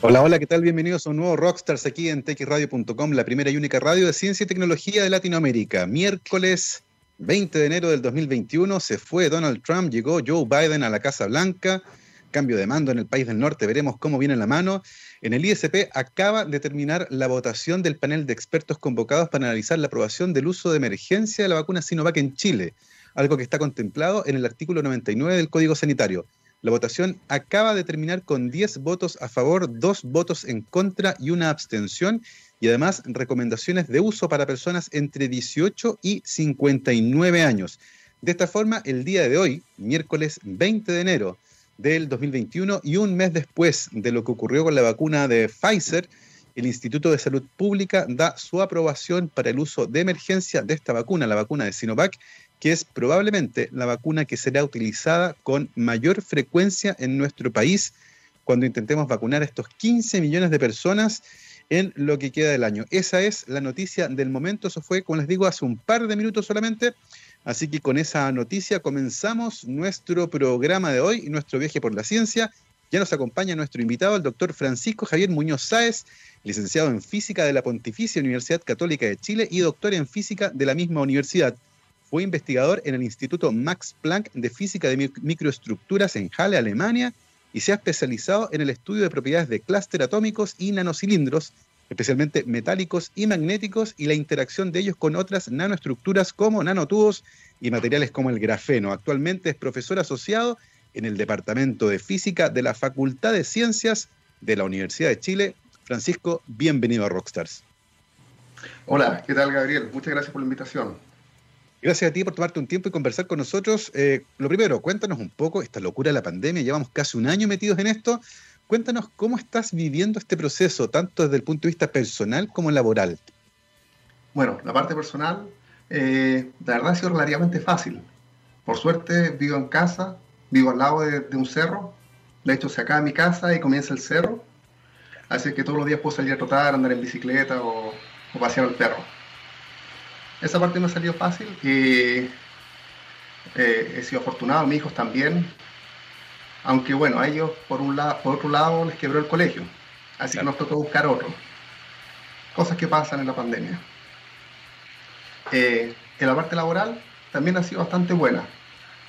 Hola, hola, ¿qué tal? Bienvenidos a un nuevo Rockstars aquí en texradio.com, la primera y única radio de ciencia y tecnología de Latinoamérica. Miércoles 20 de enero del 2021 se fue Donald Trump, llegó Joe Biden a la Casa Blanca, cambio de mando en el país del norte, veremos cómo viene la mano. En el ISP acaba de terminar la votación del panel de expertos convocados para analizar la aprobación del uso de emergencia de la vacuna Sinovac en Chile, algo que está contemplado en el artículo 99 del Código Sanitario. La votación acaba de terminar con 10 votos a favor, 2 votos en contra y una abstención, y además recomendaciones de uso para personas entre 18 y 59 años. De esta forma, el día de hoy, miércoles 20 de enero del 2021 y un mes después de lo que ocurrió con la vacuna de Pfizer, el Instituto de Salud Pública da su aprobación para el uso de emergencia de esta vacuna, la vacuna de Sinovac, que es probablemente la vacuna que será utilizada con mayor frecuencia en nuestro país cuando intentemos vacunar a estos 15 millones de personas en lo que queda del año. Esa es la noticia del momento, eso fue, como les digo, hace un par de minutos solamente. Así que con esa noticia comenzamos nuestro programa de hoy nuestro viaje por la ciencia. Ya nos acompaña nuestro invitado, el doctor Francisco Javier Muñoz Sáez, licenciado en física de la Pontificia Universidad Católica de Chile y doctor en física de la misma universidad. Fue investigador en el Instituto Max Planck de Física de Microestructuras en Halle, Alemania, y se ha especializado en el estudio de propiedades de clúster atómicos y nanocilindros, especialmente metálicos y magnéticos, y la interacción de ellos con otras nanoestructuras como nanotubos y materiales como el grafeno. Actualmente es profesor asociado en el Departamento de Física de la Facultad de Ciencias de la Universidad de Chile. Francisco, bienvenido a Rockstars. Hola, ¿qué tal Gabriel? Muchas gracias por la invitación. Gracias a ti por tomarte un tiempo y conversar con nosotros. Eh, lo primero, cuéntanos un poco esta locura de la pandemia. Llevamos casi un año metidos en esto. Cuéntanos cómo estás viviendo este proceso, tanto desde el punto de vista personal como laboral. Bueno, la parte personal, eh, la verdad ha sido relativamente fácil. Por suerte vivo en casa, vivo al lado de, un cerro. De hecho, se acaba mi casa y comienza el cerro. Así que todos los días puedo salir a trotar, andar en bicicleta o, o pasear al perro esa parte me ha salido fácil y eh, he sido afortunado, mis hijos también. Aunque bueno, a ellos por, un lado, por otro lado les quebró el colegio, así que nos tocó buscar otro. Cosas que pasan en la pandemia. Eh, en la parte laboral también ha sido bastante buena,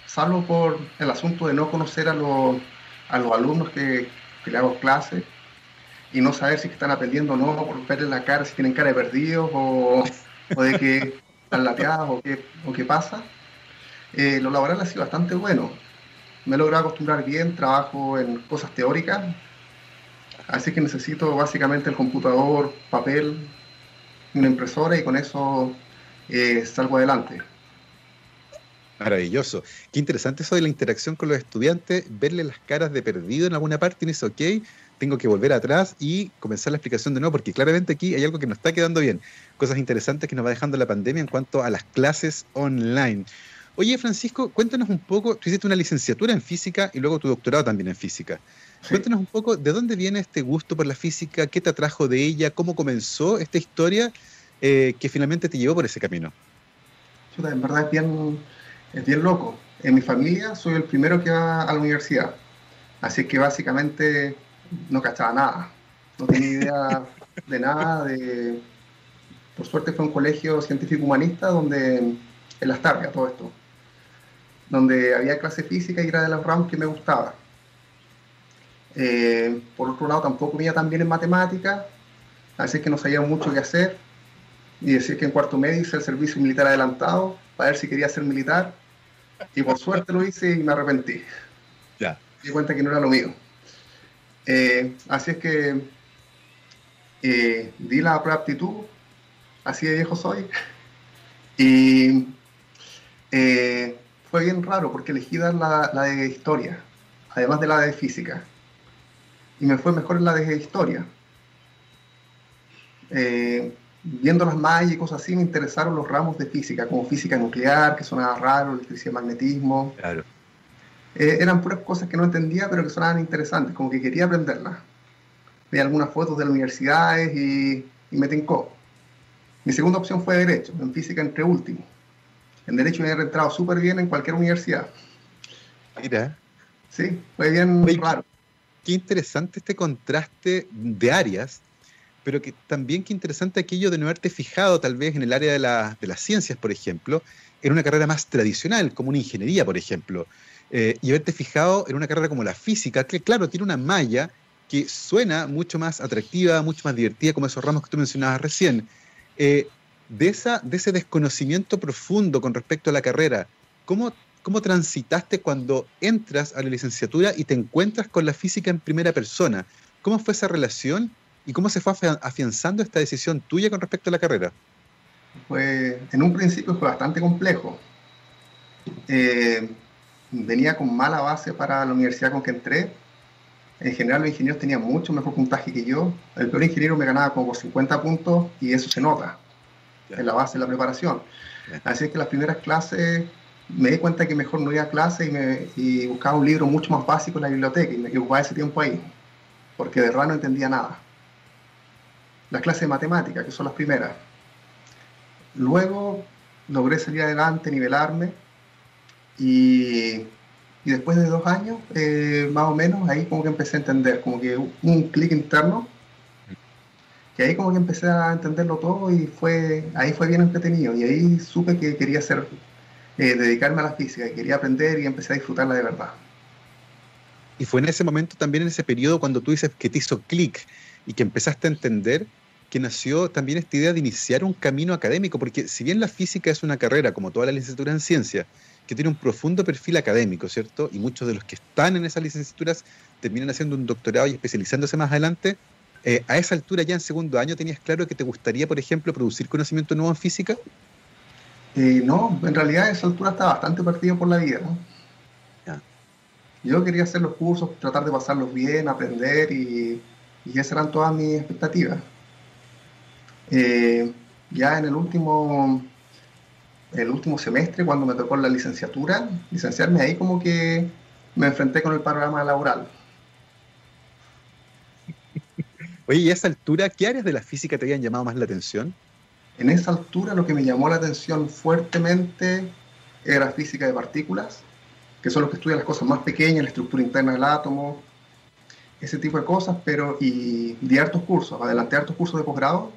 salvo por el asunto de no conocer a los, a los alumnos que, que le hago clase y no saber si están aprendiendo o no, por verles la cara, si tienen cara de perdidos o o de que están lateadas o qué, o qué pasa. Eh, lo laboral ha sido bastante bueno. Me he logrado acostumbrar bien, trabajo en cosas teóricas, así que necesito básicamente el computador, papel, una impresora y con eso eh, salgo adelante. Maravilloso. Qué interesante eso de la interacción con los estudiantes, verle las caras de perdido en alguna parte y dice, ok, tengo que volver atrás y comenzar la explicación de nuevo, porque claramente aquí hay algo que no está quedando bien. Cosas interesantes que nos va dejando la pandemia en cuanto a las clases online. Oye, Francisco, cuéntanos un poco, tú hiciste una licenciatura en física y luego tu doctorado también en física. Cuéntanos un poco de dónde viene este gusto por la física, qué te atrajo de ella, cómo comenzó esta historia eh, que finalmente te llevó por ese camino. En verdad bien, es bien loco. En mi familia soy el primero que va a la universidad. Así que básicamente no cachaba nada, no tenía idea de nada. De... Por suerte fue un colegio científico humanista donde, en Las Targas, todo esto, donde había clase física y era de las ramos que me gustaba. Eh, por otro lado, tampoco me iba tan bien en matemáticas, así que no sabía mucho qué hacer. Y decir que en cuarto medio hice el servicio militar adelantado para ver si quería ser militar. Y por suerte lo hice y me arrepentí. Ya. Me di cuenta que no era lo mío. Eh, así es que eh, di la prueba aptitud, así de viejo soy, y eh, fue bien raro porque elegí dar la, de historia, además de la de física, y me fue mejor en la de historia. Viendo las mallas y cosas así, me interesaron los ramos de física, como física nuclear, que sonaba raro, electricidad, magnetismo. Claro eh, eran puras cosas que no entendía, pero que sonaban interesantes, como que quería aprenderlas. Vi algunas fotos de las universidades y, me tincó. Mi segunda opción fue Derecho, en física entre último. En Derecho me había entrado súper bien en cualquier universidad. Mira. Sí, fue bien raro. qué interesante este contraste de áreas, pero que también qué interesante aquello de no haberte fijado tal vez en el área de, las ciencias, por ejemplo, en una carrera más tradicional, como una ingeniería, por ejemplo, eh, y haberte fijado en una carrera como la física, que claro, tiene una malla que suena mucho más atractiva, mucho más divertida, como esos ramos que tú mencionabas recién. Eh, de, esa, de ese desconocimiento profundo con respecto a la carrera, ¿cómo, ¿cómo transitaste cuando entras a la licenciatura y te encuentras con la física en primera persona? ¿Cómo fue esa relación y cómo se fue afianzando esta decisión tuya con respecto a la carrera? Pues en un principio fue bastante complejo. Eh, venía con mala base para la universidad con que entré. En general los ingenieros tenían mucho mejor puntaje que yo. El peor ingeniero me ganaba como 50 puntos y eso se nota en la base de la preparación. Así es que las primeras clases me di cuenta que mejor no iba a clase y, me, y buscaba un libro mucho más básico en la biblioteca y me ocupaba ese tiempo ahí, porque de verdad no entendía nada. Las clases de matemática, que son las primeras. Luego logré salir adelante, nivelarme y, y después de dos años, eh, más o menos, ahí como que empecé a entender, como que un clic interno y ahí como que empecé a entenderlo todo y fue, ahí fue bien entretenido. Y ahí supe que quería hacer, eh, dedicarme a la física, quería aprender y empecé a disfrutarla de verdad. Y fue en ese momento también, en ese periodo, cuando tú dices que te hizo clic y que empezaste a entender que nació también esta idea de iniciar un camino académico, porque si bien la física es una carrera, como toda la licenciatura en ciencia, que tiene un profundo perfil académico, ¿cierto? Y muchos de los que están en esas licenciaturas terminan haciendo un doctorado y especializándose más adelante, eh, a esa altura ya en segundo año tenías claro que te gustaría, por ejemplo, producir conocimiento nuevo en física? Eh, no, en realidad a esa altura estaba bastante perdido por la vida. Yo quería hacer los cursos, tratar de pasarlos bien, aprender y, y esas eran todas mis expectativas. Eh, ya en el último, el último semestre, cuando me tocó la licenciatura, licenciarme ahí como que me enfrenté con el panorama laboral Oye, ¿y a esa altura qué áreas de la física te habían llamado más la atención? En esa altura lo que me llamó la atención fuertemente era física de partículas, que son los que estudian las cosas más pequeñas, la estructura interna del átomo, ese tipo de cosas, pero y di hartos cursos, adelanté hartos cursos de posgrado,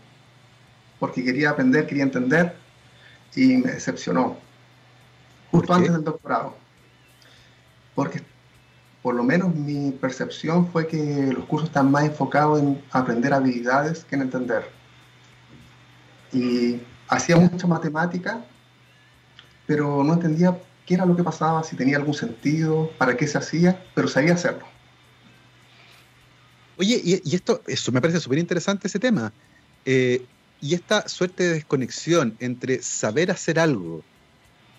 porque quería aprender, quería entender, y me decepcionó, justo antes del doctorado, porque por lo menos mi percepción fue que los cursos están más enfocados en aprender habilidades que en entender. Y hacía mucha matemática, pero no entendía qué era lo que pasaba, si tenía algún sentido, para qué se hacía, pero sabía hacerlo. Oye, y, esto, eso me parece súper interesante ese tema. Eh, y esta suerte de desconexión entre saber hacer algo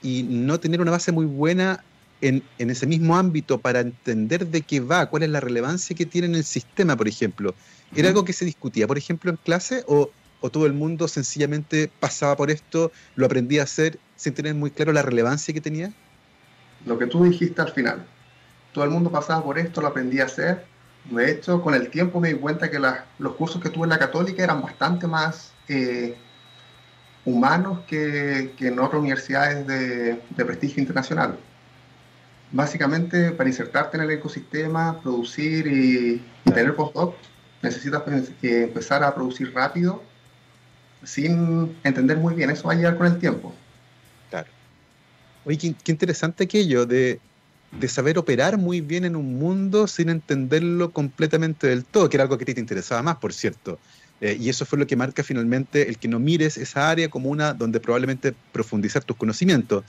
y no tener una base muy buena en, ese mismo ámbito para entender de qué va, cuál es la relevancia que tiene en el sistema, por ejemplo. ¿Era algo que se discutía, por ejemplo, en clase o, todo el mundo sencillamente pasaba por esto, lo aprendía a hacer sin tener muy claro la relevancia que tenía? Lo que tú dijiste al final. Todo el mundo pasaba por esto, lo aprendía a hacer. De hecho, con el tiempo me di cuenta que los cursos que tuve en la católica eran bastante más eh, humanos que, en otras universidades de prestigio internacional básicamente para insertarte en el ecosistema, producir y, tener postdoc, necesitas empezar a producir rápido sin entender muy bien. Eso va a llegar con el tiempo. Claro. Oye, qué, interesante aquello de, de, saber operar muy bien en un mundo sin entenderlo completamente del todo, que era algo que a ti te interesaba más, por cierto. Eh, y eso fue lo que marca finalmente el que no mires esa área como una donde probablemente profundizar tus conocimientos.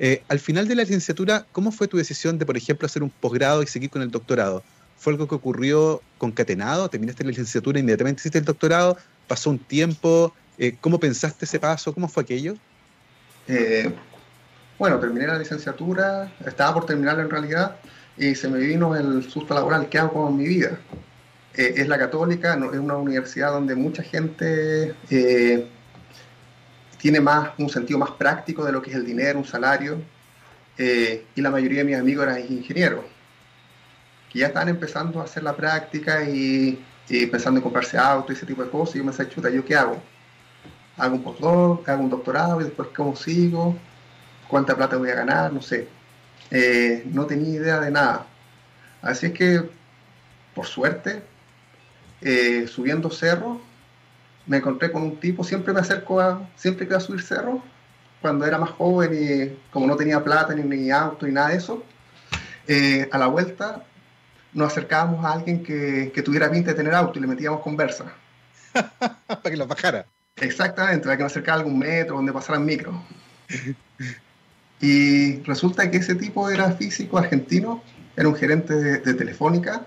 Eh, al final de la licenciatura, ¿cómo fue tu decisión de, por ejemplo, hacer un posgrado y seguir con el doctorado? ¿Fue algo que ocurrió concatenado? ¿Terminaste la licenciatura, inmediatamente hiciste el doctorado? ¿Pasó un tiempo? Eh, ¿Cómo pensaste ese paso? ¿Cómo fue aquello? Bueno, terminé la licenciatura, estaba por terminarla en realidad, y se me vino el susto laboral. ¿Qué hago con mi vida? Es la católica, es una universidad donde mucha gente tiene más un sentido más práctico de lo que es el dinero, un salario, eh, y la mayoría de mis amigos eran ingenieros, que ya estaban empezando a hacer la práctica y, pensando en comprarse auto y ese tipo de cosas, y yo me decía, chuta, ¿yo qué hago? Hago un postdoc, hago un doctorado y después cómo sigo, cuánta plata voy a ganar, no sé. Eh, no tenía idea de nada. Así es que por suerte, eh, subiendo cerro, me encontré con un tipo, siempre me acerco a, siempre que a subir cerro, cuando era más joven y como no tenía plata ni, ni auto ni nada de eso, eh, a la vuelta nos acercábamos a alguien que, que tuviera pinta de tener auto y le metíamos conversa. para que lo bajara. Exactamente, para que nos acercara a algún metro donde pasaran micro. y resulta que ese tipo era físico argentino, era un gerente de, de Telefónica,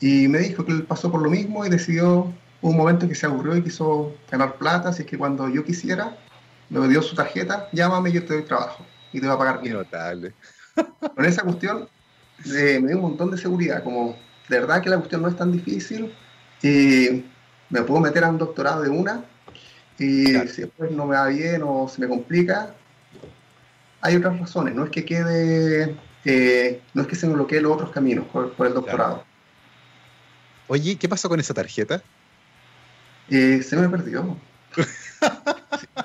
y me dijo que él pasó por lo mismo y decidió un momento que se aburrió y quiso ganar plata, así que cuando yo quisiera, me dio su tarjeta, llámame y yo te doy trabajo y te voy a pagar bien. Notable. Con esa cuestión eh, me dio un montón de seguridad, como de verdad que la cuestión no es tan difícil y me puedo meter a un doctorado de una y si después no me va bien o se me complica, hay otras razones, no es que quede, eh, no es que se me bloqueen los otros caminos por, por el doctorado. Oye, ¿qué pasó con esa tarjeta? Eh, se me perdió.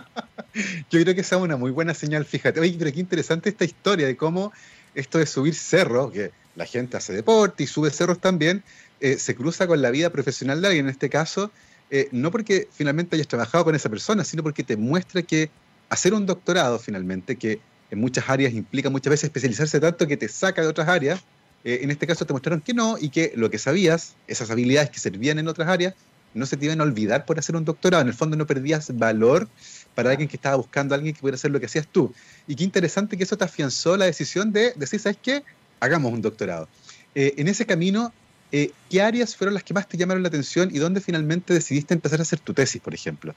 Yo creo que esa es una muy buena señal, fíjate. Oye, pero qué interesante esta historia de cómo esto de subir cerros, que la gente hace deporte y sube cerros también, eh, se cruza con la vida profesional de alguien, en este caso, eh, no porque finalmente hayas trabajado con esa persona, sino porque te muestra que hacer un doctorado finalmente, que en muchas áreas implica muchas veces especializarse tanto que te saca de otras áreas, eh, en este caso te mostraron que no y que lo que sabías, esas habilidades que servían en otras áreas, no se te iban a olvidar por hacer un doctorado. En el fondo no perdías valor para alguien que estaba buscando a alguien que pudiera hacer lo que hacías tú. Y qué interesante que eso te afianzó la decisión de decir, ¿sabes qué? Hagamos un doctorado. Eh, en ese camino, eh, ¿qué áreas fueron las que más te llamaron la atención y dónde finalmente decidiste empezar a hacer tu tesis, por ejemplo?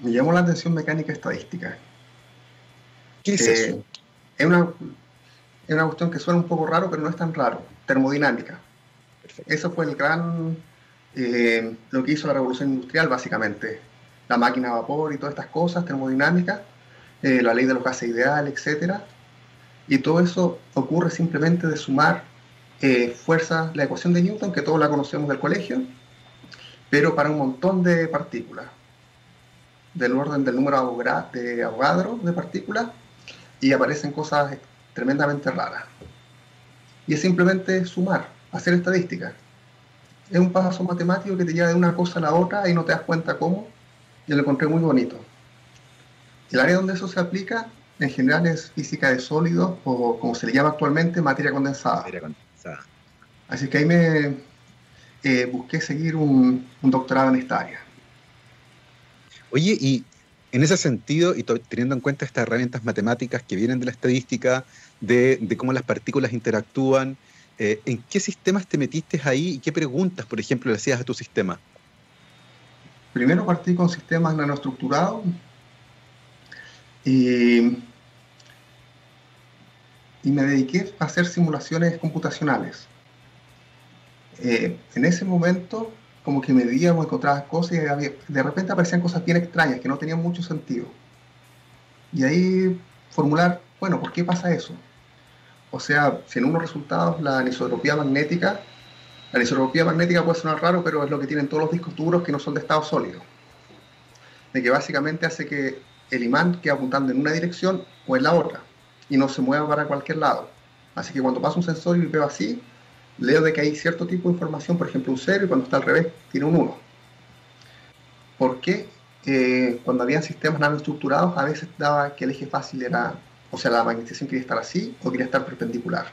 Me llamó la atención mecánica estadística. ¿Qué es Eh, eso? Es una, es una cuestión que suena un poco raro, pero no es tan raro. Termodinámica. Perfecto. Eso fue el gran, eh, lo que hizo la revolución industrial, básicamente. La máquina a vapor y todas estas cosas, termodinámica, eh, la ley de los gases ideales, etc. Y todo eso ocurre simplemente de sumar eh, fuerza, la ecuación de Newton, que todos la conocemos del colegio, pero para un montón de partículas, del orden del número de Avogadro de partículas, y aparecen cosas tremendamente raras. Y es simplemente sumar, hacer estadística. Es un paso matemático que te lleva de una cosa a la otra y no te das cuenta cómo. Yo lo encontré muy bonito. El área donde eso se aplica, en general, es física de sólidos, o como se le llama actualmente, materia condensada. Así que ahí me eh, busqué seguir un, un doctorado en esta área. Oye, y en ese sentido, y teniendo en cuenta estas herramientas matemáticas que vienen de la estadística, de, cómo las partículas interactúan, eh, ¿en qué sistemas te metiste ahí y qué preguntas, por ejemplo, le hacías a tu sistema? Primero partí con sistemas nanoestructurados y, me dediqué a hacer simulaciones computacionales. Eh, en ese momento, como que medíamos, encontraba cosas y de repente aparecían cosas bien extrañas que no tenían mucho sentido. Y ahí formular, bueno, ¿por qué pasa eso? O sea, si en unos resultados la anisotropía magnética la anisotropía magnética puede sonar raro, pero es lo que tienen todos los discos duros que no son de estado sólido. De que básicamente hace que el imán quede apuntando en una dirección o en la otra y no se mueva para cualquier lado. Así que cuando pasa un sensor y veo así, leo de que hay cierto tipo de información, por ejemplo un 0 y cuando está al revés tiene un 1. ¿Por qué? Eh, cuando habían sistemas nanoestructurados a veces daba que el eje fácil era, o sea, la magnetización quería estar así o quería estar perpendicular.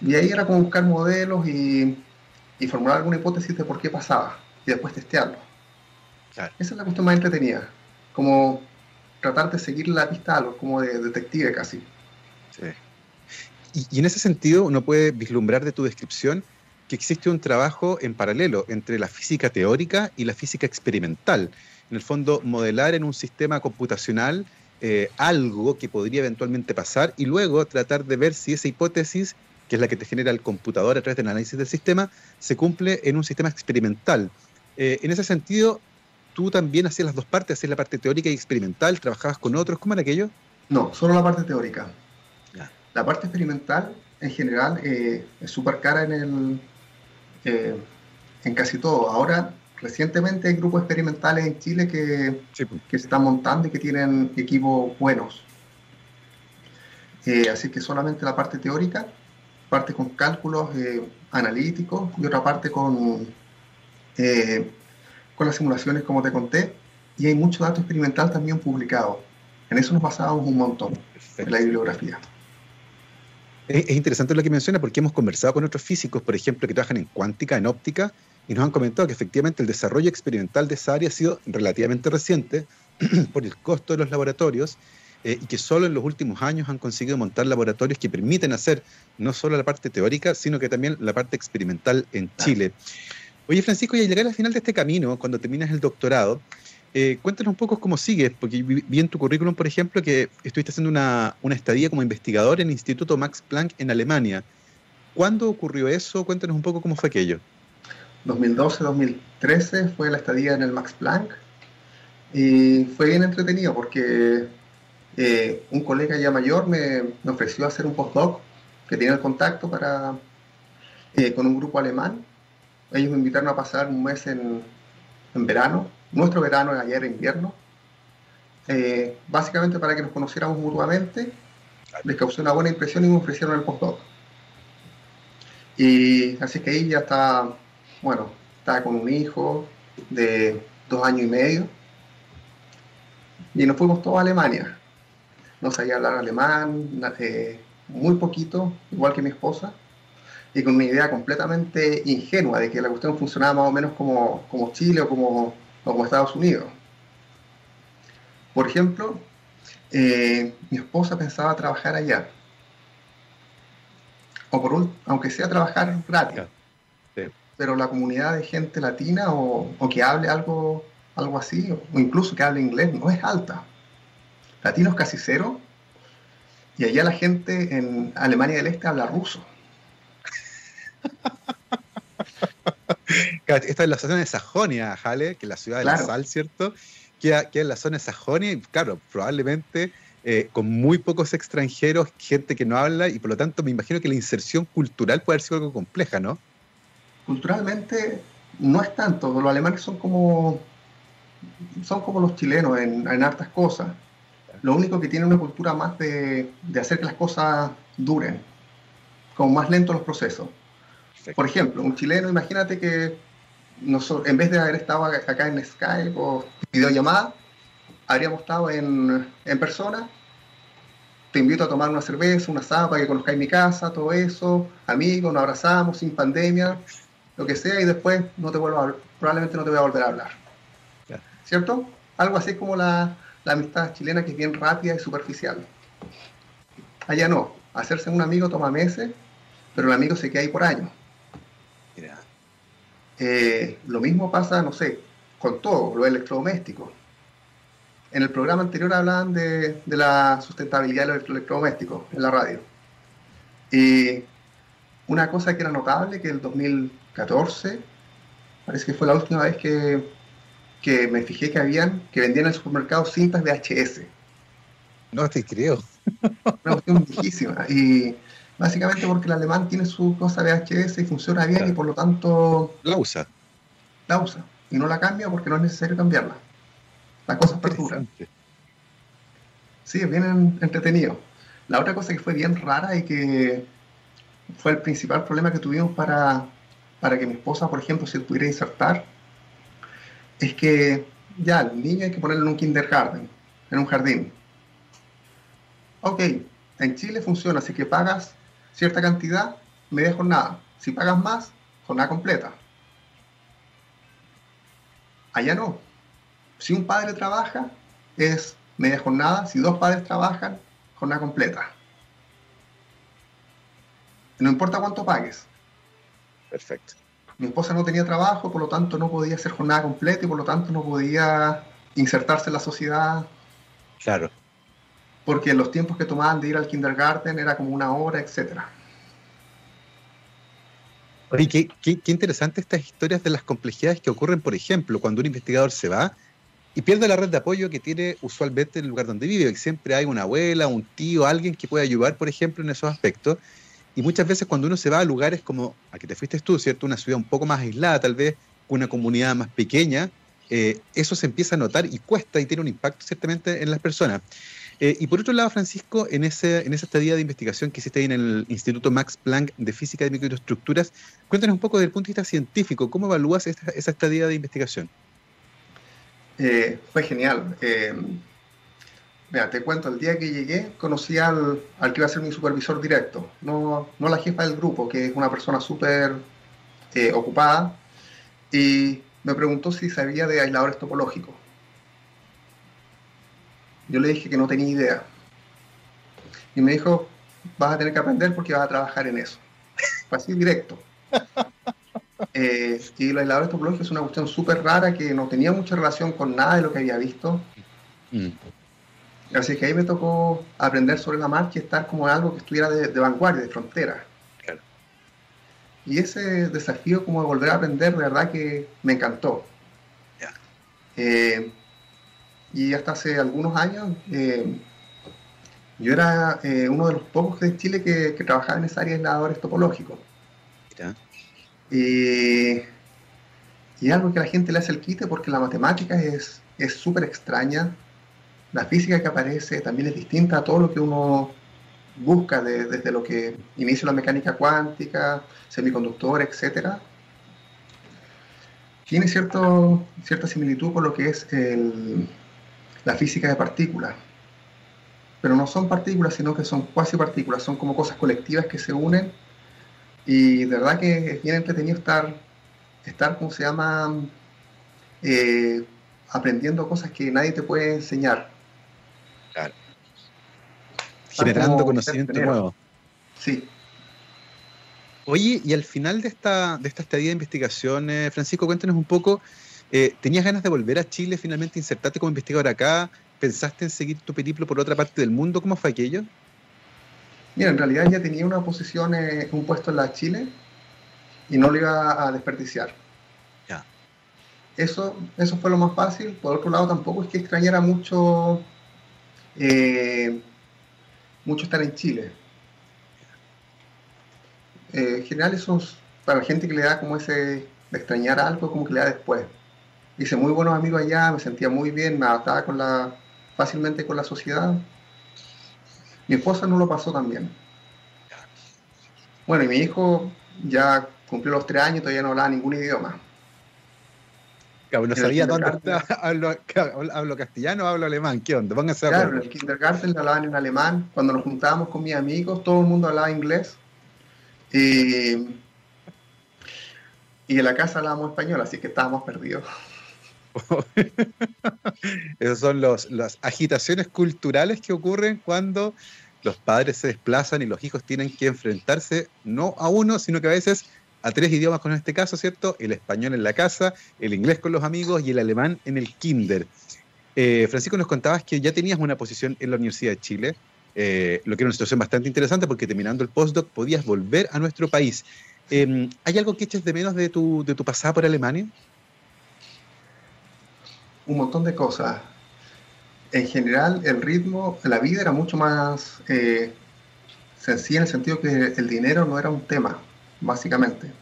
Y ahí era como buscar modelos y, y formular alguna hipótesis de por qué pasaba y después testearlo. Claro. Esa es la cuestión más entretenida, como tratar de seguir la pista a algo, como de detective casi. Sí. Y, y en ese sentido, uno puede vislumbrar de tu descripción que existe un trabajo en paralelo entre la física teórica y la física experimental. En el fondo, modelar en un sistema computacional eh, algo que podría eventualmente pasar y luego tratar de ver si esa hipótesis, que es la que te genera el computador a través del análisis del sistema, se cumple en un sistema experimental. Eh, en ese sentido, tú también hacías las dos partes, hacías la parte teórica y experimental, trabajabas con otros, ¿cómo era aquello? No, solo la parte teórica. La parte experimental, en general, eh, es súper cara en, el, en casi todo. Ahora, recientemente hay grupos experimentales en Chile que, Sí, pues. que se están montando y que tienen equipos buenos. Eh, así que solamente la parte teórica. parte con cálculos eh, analíticos y otra parte con, eh, con las simulaciones, como te conté, y hay mucho dato experimental también publicado. En eso nos basábamos un montón, en la bibliografía. Es, interesante lo que menciona porque hemos conversado con otros físicos, por ejemplo, que trabajan en cuántica, en óptica, y nos han comentado que efectivamente el desarrollo experimental de esa área ha sido relativamente reciente por el costo de los laboratorios eh, y que solo en los últimos años han conseguido montar laboratorios que permiten hacer no solo la parte teórica, sino que también la parte experimental en Chile. Oye, Francisco, y al llegar al final de este camino, cuando terminas el doctorado, eh, cuéntanos un poco cómo sigues, porque vi en tu currículum, por ejemplo, que estuviste haciendo una, una estadía como investigador en el Instituto Max Planck en Alemania. ¿Cuándo ocurrió eso? Cuéntanos un poco cómo fue aquello. 2012-2013 fue la estadía en el Max Planck y fue bien entretenido porque eh, un colega ya mayor me, me, ofreció hacer un postdoc que tenía el contacto para, eh, con un grupo alemán. Ellos me invitaron a pasar un mes en, en verano, nuestro verano ayer invierno, eh, básicamente para que nos conociéramos mutuamente. Les causó una buena impresión y me ofrecieron el postdoc. Y así que ahí ya estaba, bueno, estaba con un hijo de dos años y medio. Y nos fuimos todos a Alemania. No sabía hablar alemán, eh, muy poquito, igual que mi esposa, y con una idea completamente ingenua de que la cuestión funcionaba más o menos como, como Chile o como, Estados Unidos. Por ejemplo, eh, mi esposa pensaba trabajar allá, o por un, aunque sea trabajar gratis, pero la comunidad de gente latina o, o, que hable algo, algo así, o incluso que hable inglés, no es alta. Latinos casi cero, y allá la gente en Alemania del Este habla ruso. Esta es la zona de Sajonia, Jale, que es la ciudad de la sal, ¿cierto? Que es la zona de Sajonia y, claro, probablemente eh, con muy pocos extranjeros, gente que no habla, y por lo tanto me imagino que la inserción cultural puede haber sido algo compleja, ¿no? Culturalmente no es tanto, los alemanes son como, son como los chilenos en, en hartas cosas lo único que tiene una cultura más de, hacer que las cosas duren, como más lentos los procesos. Por ejemplo, un chileno, imagínate que nosotros, en vez de haber estado acá en Skype o videollamada, habríamos estado en, en persona. Te invito a tomar una cerveza, una para que conozcáis mi casa, todo eso, amigos, nos abrazamos sin pandemia, lo que sea, y después no te vuelvo a, probablemente no te voy a volver a hablar. ¿Cierto? Algo así como la, la amistad chilena que es bien rápida y superficial. Allá no, hacerse un amigo toma meses, pero el amigo se queda ahí por años. Eh, lo mismo pasa, no sé, con todo, lo electrodoméstico. En el programa anterior hablaban de, la sustentabilidad de los electrodomésticos en la radio. Y una cosa que era notable, que el 2014, parece que fue la última vez que que me fijé que habían, que vendían en el supermercado cintas VHS. No te creo. Una cuestión viejísima. Y básicamente porque el alemán tiene su cosa VHS y funciona bien y por lo tanto... La usa. La usa. Y no la cambia porque no es necesario cambiarla. Las cosas perduran. Sí, es bien entretenido. La otra cosa que fue bien rara y que fue el principal problema que tuvimos para, para que mi esposa, por ejemplo, se pudiera insertar es que ya, el niño hay que ponerlo en un kindergarten, en un jardín. Ok, en Chile funciona, así que pagas cierta cantidad, media jornada. Si pagas más, jornada completa. Allá no. Si un padre trabaja, es media jornada. Si dos padres trabajan, jornada completa. No importa cuánto pagues. Perfecto mi esposa no tenía trabajo, por lo tanto no podía hacer jornada completa y por lo tanto no podía insertarse en la sociedad. Claro. Porque los tiempos que tomaban de ir al kindergarten era como una hora, etc. Oye, qué, qué, qué interesante estas historias de las complejidades que ocurren, por ejemplo, cuando un investigador se va y pierde la red de apoyo que tiene usualmente en el lugar donde vive, siempre hay una abuela, un tío, alguien que puede ayudar, por ejemplo, en esos aspectos. Y muchas veces cuando uno se va a lugares como a que te fuiste tú, ¿cierto? Una ciudad un poco más aislada tal vez, una comunidad más pequeña, eh, eso se empieza a notar y cuesta y tiene un impacto ciertamente en las personas. Eh, y por otro lado, Francisco, en, ese, en esa estadía de investigación que hiciste ahí en el Instituto Max Planck de Física de Microestructuras, cuéntanos un poco desde el punto de vista científico, ¿cómo evalúas esa estadía de investigación? Eh, fue genial. Eh, mira, te cuento, el día que llegué conocí al, al, que iba a ser mi supervisor directo, no, no la jefa del grupo, que es una persona súper ocupada, y me preguntó si sabía de aisladores topológicos. Yo le dije que no tenía idea. Y me dijo, vas a tener que aprender porque vas a trabajar en eso. Fue así directo. Eh, y los aisladores topológicos es una cuestión súper rara que no tenía mucha relación con nada de lo que había visto. Así que ahí me tocó aprender sobre la marcha y estar como algo que estuviera de, vanguardia, de frontera. Y ese desafío como de volver a aprender, de verdad que me encantó. Eh, y hasta hace algunos años eh, yo era eh, uno de los pocos de Chile que, trabajaba en esa área de aisladores topológicos. Y, y algo que la gente le hace el quite porque la matemática es súper extraña, la física que aparece también es distinta a todo lo que uno busca desde lo que inicia la mecánica cuántica, semiconductor, etcétera tiene cierto, cierta similitud con lo que es la física de partículas. Pero no son partículas, sino que son cuasi partículas, son como cosas colectivas que se unen. Y de verdad que es bien entretenido estar, estar ¿cómo se llama? Eh, aprendiendo cosas que nadie te puede enseñar. Generando conocimiento nuevo. Sí. Oye, y al final de esta, de esta estadía de investigación, eh, Francisco, cuéntanos un poco eh, ¿Tenías ganas de volver a Chile, finalmente insertarte como investigador acá? ¿Pensaste en seguir tu periplo por otra parte del mundo? ¿Cómo fue aquello? Mira, en realidad ya tenía una posición, eh, un puesto en la Chile y no lo iba a desperdiciar. Ya. Eso, eso fue lo más fácil. Por otro lado, tampoco es que extrañara mucho, eh, mucho estar en Chile. en general, eso para la gente que le da como ese de extrañar algo, como que le da después hice muy buenos amigos allá, me sentía muy bien, me adaptaba con la, fácilmente con la sociedad. Mi esposa no lo pasó tan bien. Bueno, y mi hijo ya cumplió los tres años todavía no hablaba ningún idioma. Claro, no sabía dónde está, hablo, castellano o hablo alemán, ¿qué onda? Pónganse claro, en el kindergarten hablaban en alemán, cuando nos juntábamos con mis amigos todo el mundo hablaba inglés. Y, y en la casa hablábamos español, así que estábamos perdidos. Esas son las agitaciones culturales que ocurren cuando los padres se desplazan y los hijos tienen que enfrentarse no a uno, sino que a veces a tres idiomas, con este caso, ¿cierto? El español en la casa, el inglés con los amigos y el alemán en el kinder. Eh, Francisco, nos contabas que ya tenías una posición en la Universidad de Chile, eh, lo que era una situación bastante interesante porque terminando el postdoc podías volver a nuestro país. Em, ¿Hay algo que eches de menos de tu, de tu pasada por Alemania? un montón de cosas. En general, el ritmo, la vida era mucho más eh, sencilla en el sentido que el dinero no era un tema, básicamente.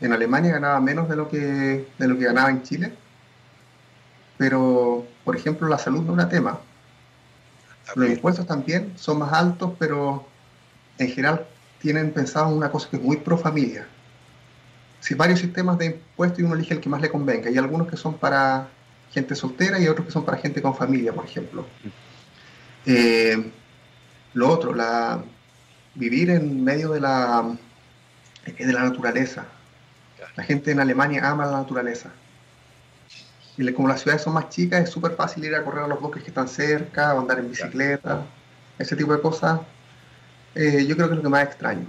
En Alemania ganaba menos de lo que, de lo que ganaba en Chile, pero, por ejemplo, la salud no era tema. Los impuestos también son más altos, pero en general tienen pensado en una cosa que es muy pro familia. Si varios sistemas de impuestos y uno elige el que más le convenga, hay algunos que son para gente soltera y otros que son para gente con familia, por ejemplo. Eh, lo otro, la, vivir en medio de la, de la naturaleza. La gente en Alemania ama la naturaleza. Y como las ciudades son más chicas, es súper fácil ir a correr a los bosques que están cerca, o andar en bicicleta, ese tipo de cosas. Eh, yo creo que es lo que más extraño.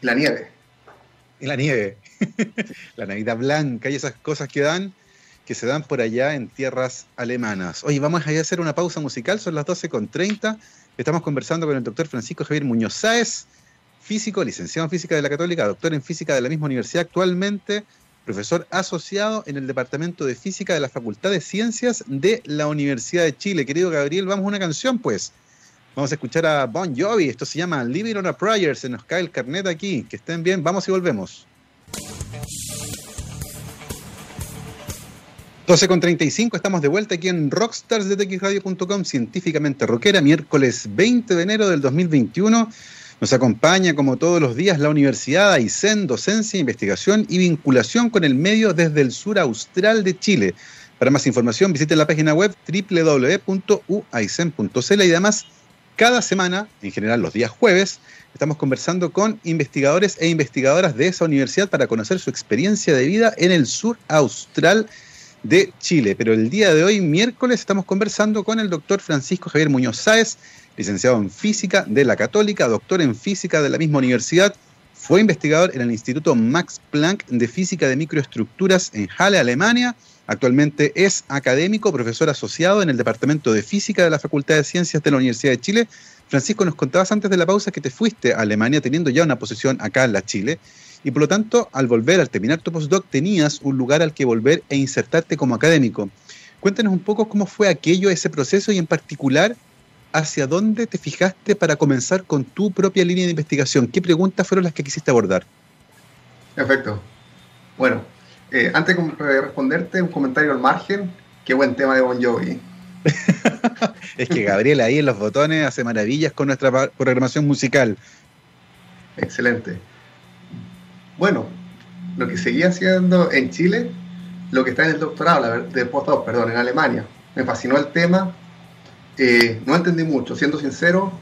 la nieve. Y la nieve. la Navidad blanca y esas cosas que dan que se dan por allá en tierras alemanas. Oye, vamos a hacer una pausa musical, son las 12.30. Estamos conversando con el doctor Francisco Javier Muñoz Sáez, físico, licenciado en física de la Católica, doctor en física de la misma universidad actualmente, profesor asociado en el Departamento de Física de la Facultad de Ciencias de la Universidad de Chile. Querido Gabriel, vamos a una canción, pues. Vamos a escuchar a Bon Jovi, esto se llama Living on a Prayer, se nos cae el carnet aquí, que estén bien, vamos y volvemos. 12 con 35, estamos de vuelta aquí en Rockstars de TXRadio.com, científicamente rockera, miércoles 20 de enero del 2021. Nos acompaña, como todos los días, la Universidad Aysén, docencia, investigación y vinculación con el medio desde el sur austral de Chile. Para más información, visite la página web www.uaisen.cl y además, cada semana, en general los días jueves, estamos conversando con investigadores e investigadoras de esa universidad para conocer su experiencia de vida en el sur austral de Chile. Pero el día de hoy, miércoles, estamos conversando con el doctor Francisco Javier Muñoz Sáez, licenciado en física de la Católica, doctor en física de la misma universidad. Fue investigador en el Instituto Max Planck de Física de Microestructuras en Halle, Alemania. Actualmente es académico, profesor asociado en el Departamento de Física de la Facultad de Ciencias de la Universidad de Chile. Francisco, nos contabas antes de la pausa que te fuiste a Alemania teniendo ya una posición acá en la Chile y por lo tanto, al volver, al terminar tu postdoc, tenías un lugar al que volver e insertarte como académico. Cuéntanos un poco cómo fue aquello, ese proceso y en particular hacia dónde te fijaste para comenzar con tu propia línea de investigación. ¿Qué preguntas fueron las que quisiste abordar? Perfecto. Bueno, eh, antes de responderte, un comentario al margen. Qué buen tema de Bon Jovi. es que Gabriel ahí en los botones hace maravillas con nuestra programación musical. Excelente. Bueno, lo que seguía haciendo en Chile, lo que está en el doctorado, de postdoc, perdón, en Alemania. Me fascinó el tema. Eh, no entendí mucho, siendo sincero,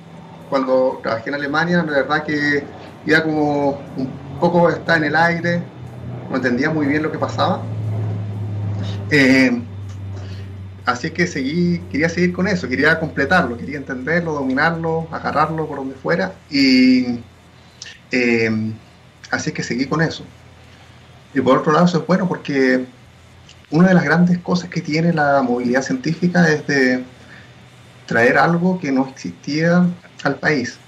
cuando trabajé en Alemania, la verdad que iba como un poco está en el aire, no entendía muy bien lo que pasaba. Eh, así que seguí, quería seguir con eso, quería completarlo, quería entenderlo, dominarlo, agarrarlo por donde fuera. Y eh, Así que seguí con eso. Y por otro lado, eso es bueno porque una de las grandes cosas que tiene la movilidad científica es de traer algo que no existía al país,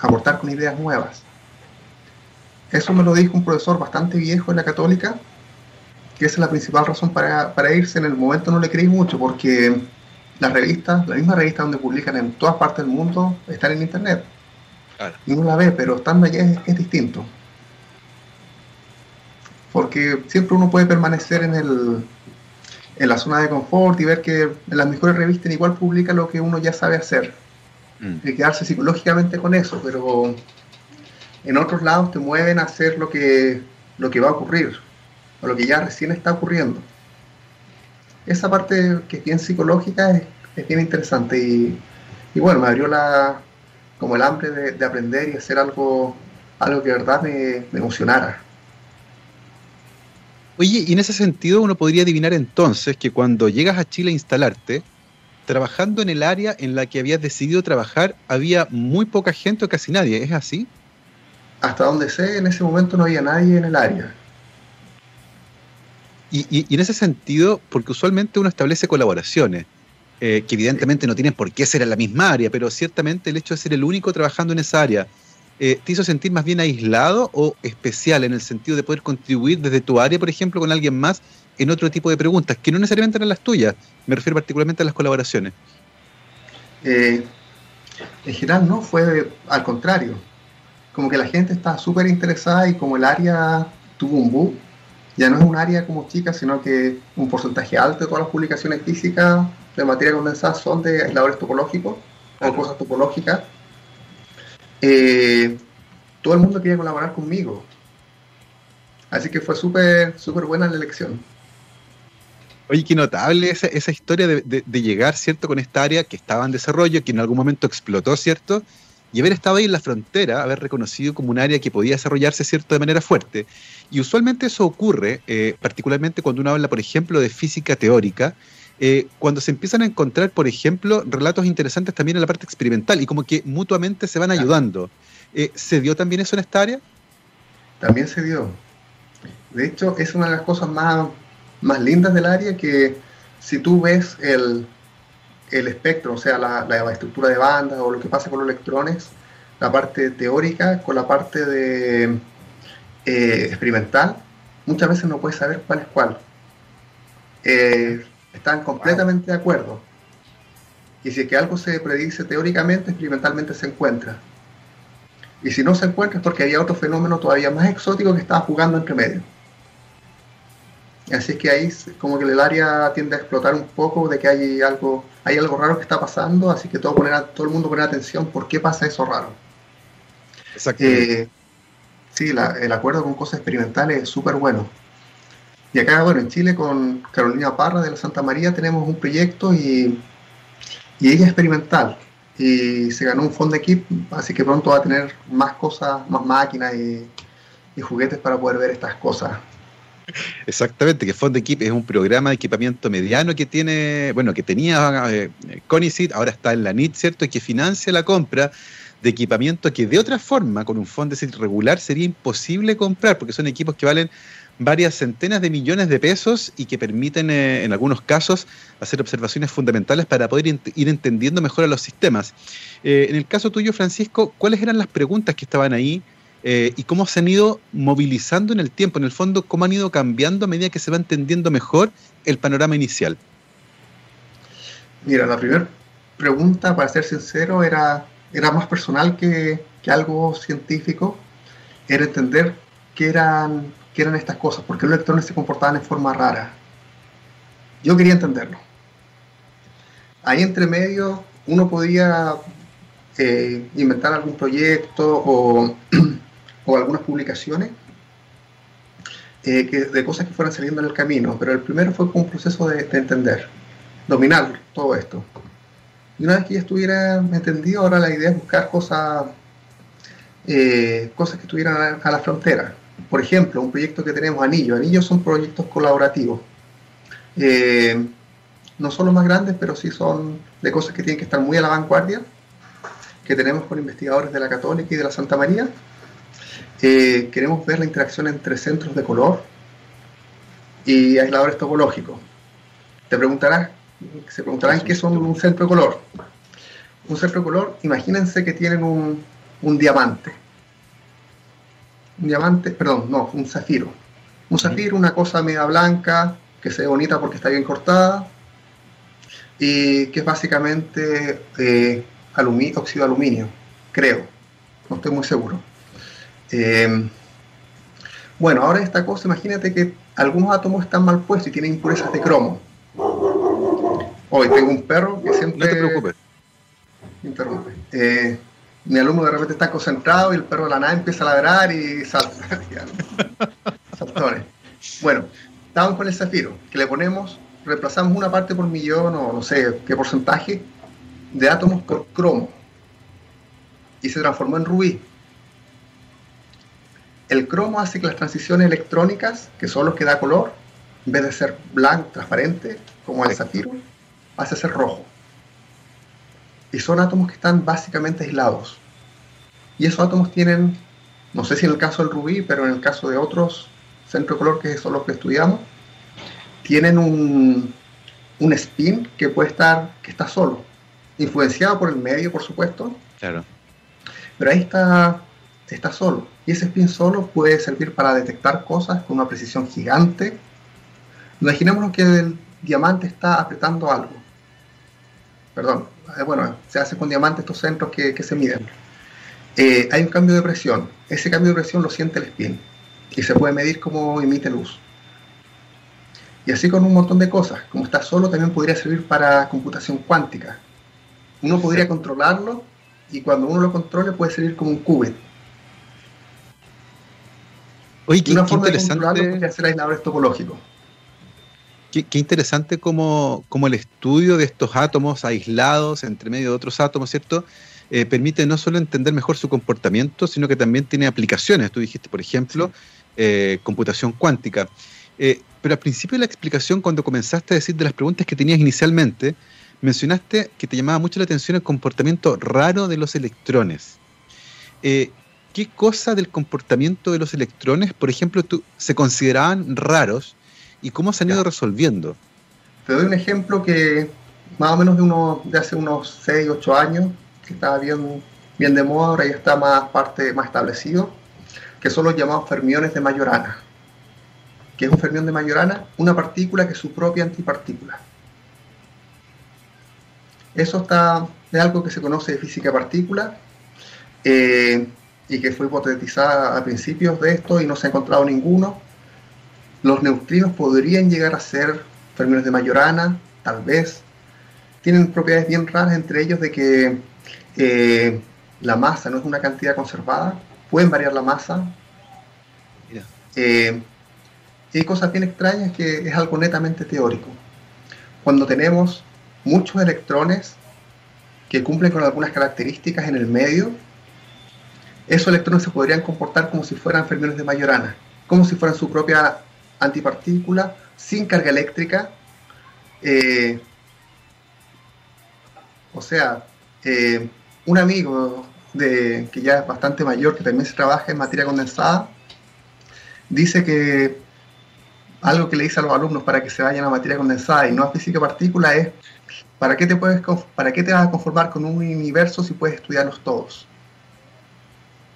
aportar con ideas nuevas. Eso me lo dijo un profesor bastante viejo en la católica, que esa es la principal razón para, para irse. En el momento no le creí mucho porque las revistas, la misma revista donde publican en todas partes del mundo, están en internet. Y uno la ve, pero estando allá es distinto porque siempre uno puede permanecer en, el, en la zona de confort y ver que en las mejores revistas igual publica lo que uno ya sabe hacer mm. y quedarse psicológicamente con eso, pero en otros lados te mueven a hacer lo que, lo que va a ocurrir o lo que ya recién está ocurriendo. Esa parte que es bien psicológica es, bien interesante y, bueno, me abrió la, como el hambre de, aprender y hacer algo, algo que de verdad me emocionara. Oye, y en ese sentido uno podría adivinar entonces que cuando llegas a Chile a instalarte, trabajando en el área en la que habías decidido trabajar, había muy poca gente o casi nadie, ¿es así? Hasta donde sé, en ese momento no había nadie en el área. Y, en ese sentido, porque usualmente uno establece colaboraciones, eh, que evidentemente no tienen por qué ser en la misma área, pero ciertamente el hecho de ser el único trabajando en esa área, eh, ¿te hizo sentir más bien aislado o especial en el sentido de poder contribuir desde tu área, por ejemplo, con alguien más en otro tipo de preguntas, que no necesariamente eran las tuyas? Me refiero particularmente a las colaboraciones. Eh, en general no, fue al contrario. Como que la gente está súper interesada y como el área tuvo un boom, ya no es un área como chica, sino que un porcentaje alto de todas las publicaciones físicas de materia condensada son de aisladores topológicos o cosas topológicas eh, todo el mundo quería colaborar conmigo. Así que fue súper, súper buena la elección. Oye, qué notable esa, esa historia de, llegar, ¿cierto?, con esta área que estaba en desarrollo, que en algún momento explotó, ¿cierto? Y haber estado ahí en la frontera, haber reconocido como un área que podía desarrollarse, ¿cierto?, de manera fuerte. Y usualmente eso ocurre, eh, particularmente cuando uno habla, por ejemplo, de física teórica, eh, cuando se empiezan a encontrar, por ejemplo, relatos interesantes también en la parte experimental y como que mutuamente se van ayudando. Eh, ¿Se dio también eso en esta área? También se dio. De hecho, es una de las cosas más, más lindas del área que si tú ves el, el espectro, o sea, la, la, estructura de banda o lo que pasa con los electrones, la parte teórica con la parte de eh, experimental, muchas veces no puedes saber cuál es cuál. Eh, están completamente de acuerdo. Y si es que algo se predice teóricamente, experimentalmente se encuentra. Y si no se encuentra es porque había otro fenómeno todavía más exótico que estaba jugando entre medio. Así es que ahí como que el área tiende a explotar un poco de que hay algo, hay algo raro que está pasando, así que todo, poner todo el mundo pone atención por qué pasa eso raro. Exacto. Eh, sí, el acuerdo con cosas experimentales es súper bueno. Y acá, bueno, en Chile con Carolina Parra de la Santa María tenemos un proyecto y, y ella es experimental y se ganó un fondo de equipo, así que pronto va a tener más cosas, más máquinas y, y juguetes para poder ver estas cosas. Exactamente, que Fond Equip es un programa de equipamiento mediano que tiene, bueno, que tenía eh, Conicet, ahora está en la NIT, ¿cierto? Y que financia la compra de equipamiento que de otra forma, con un fondo regular, sería imposible comprar, porque son equipos que valen varias centenas de millones de pesos y que permiten, eh, en algunos casos, hacer observaciones fundamentales para poder ir entendiendo mejor a los sistemas. Eh, en el caso tuyo, Francisco, ¿cuáles eran las preguntas que estaban ahí? Eh, y cómo se han ido movilizando en el tiempo, en el fondo, cómo han ido cambiando a medida que se va entendiendo mejor el panorama inicial. Mira, la primera pregunta, para ser sincero, era, era más personal que, algo científico, era entender qué eran, qué eran estas cosas, por qué los electrones se comportaban en forma rara. Yo quería entenderlo. Ahí entre medio uno podía eh, inventar algún proyecto o o algunas publicaciones eh, de cosas que fueran saliendo en el camino, pero el primero fue como un proceso de, entender, dominar todo esto. Y una vez que ya estuviera entendido, ahora la idea es buscar cosas, eh, cosas que estuvieran a, la frontera. Por ejemplo, un proyecto que tenemos, Anillo. Anillos son proyectos colaborativos. Eh, no son los más grandes, pero sí son de cosas que tienen que estar muy a la vanguardia, que tenemos con investigadores de la Católica y de la Santa María, eh, queremos ver la interacción entre centros de color y aisladores topológicos. Te preguntarás, se preguntarán qué son un centro de color. Un centro de color, imagínense que tienen un, un diamante. Un diamante, perdón, no, un zafiro. Un zafiro, una cosa media blanca, que se ve bonita porque está bien cortada, y que es básicamente eh, óxido de aluminio, creo, no estoy muy seguro. Eh, bueno, ahora esta cosa, imagínate que algunos átomos están mal puestos y tienen impurezas de cromo. Hoy tengo un perro que siempre... No te preocupes. Interrumpe. Eh, mi alumno de repente está concentrado y el perro de la nada empieza a ladrar y salta. Saltones. Bueno, estamos con el zafiro, que le ponemos, reemplazamos una parte por millón o no sé qué porcentaje de átomos por cromo. Y se transformó en rubí. El cromo hace que las transiciones electrónicas, que son los que da color, en vez de ser blanco, transparente, como el zafiro, hace ser rojo. Y son átomos que están básicamente aislados. Y esos átomos tienen, no sé si en el caso del rubí, pero en el caso de otros centro de color que son los que estudiamos, tienen un, un spin que puede estar, que está solo, influenciado por el medio, por supuesto. Claro. Pero ahí está, está solo. Y ese spin solo puede servir para detectar cosas con una precisión gigante. Imaginémonos que el diamante está apretando algo. Perdón, eh, bueno, se hace con diamantes estos centros que, se miden. Eh, hay un cambio de presión. Ese cambio de presión lo siente el spin y se puede medir cómo emite luz. Y así con un montón de cosas. Como está solo, también podría servir para computación cuántica. Uno podría controlarlo y cuando uno lo controle puede servir como un qubit Oye, qué, una forma interesante. De hacer aisladores topológicos. Qué, interesante como, como, el estudio de estos átomos aislados entre medio de otros átomos, ¿cierto? Eh, permite no solo entender mejor su comportamiento, sino que también tiene aplicaciones. Tú dijiste, por ejemplo, eh, computación cuántica. Eh, pero al principio de la explicación, cuando comenzaste a decir de las preguntas que tenías inicialmente, mencionaste que te llamaba mucho la atención el comportamiento raro de los electrones qué cosa del comportamiento de los electrones, por ejemplo, se consideraban raros y cómo se han ido resolviendo. Te doy un ejemplo que más o menos de, uno, de hace unos 6, 8 años, que estaba bien, bien de moda, ahora ya está más parte más establecido, que son los llamados fermiones de Majorana. ¿Qué es un fermión de Majorana? Una partícula que es su propia antipartícula. Eso está, es algo que se conoce de física partícula. Eh, y que fue hipotetizada a principios de esto y no se ha encontrado ninguno. Los neutrinos podrían llegar a ser fermiones de Majorana, tal vez. Tienen propiedades bien raras, entre ellos de que eh, la masa no es una cantidad conservada, pueden variar la masa. Eh, y hay cosas bien extrañas que es algo netamente teórico. Cuando tenemos muchos electrones que cumplen con algunas características en el medio, esos electrones se podrían comportar como si fueran fermiones de Majorana, como si fueran su propia antipartícula, sin carga eléctrica. Eh, o sea, eh, un amigo de, que ya es bastante mayor, que también se trabaja en materia condensada, dice que algo que le dice a los alumnos para que se vayan a materia condensada y no a física partícula es ¿para qué te puedes para qué te vas a conformar con un universo si puedes estudiarlos todos?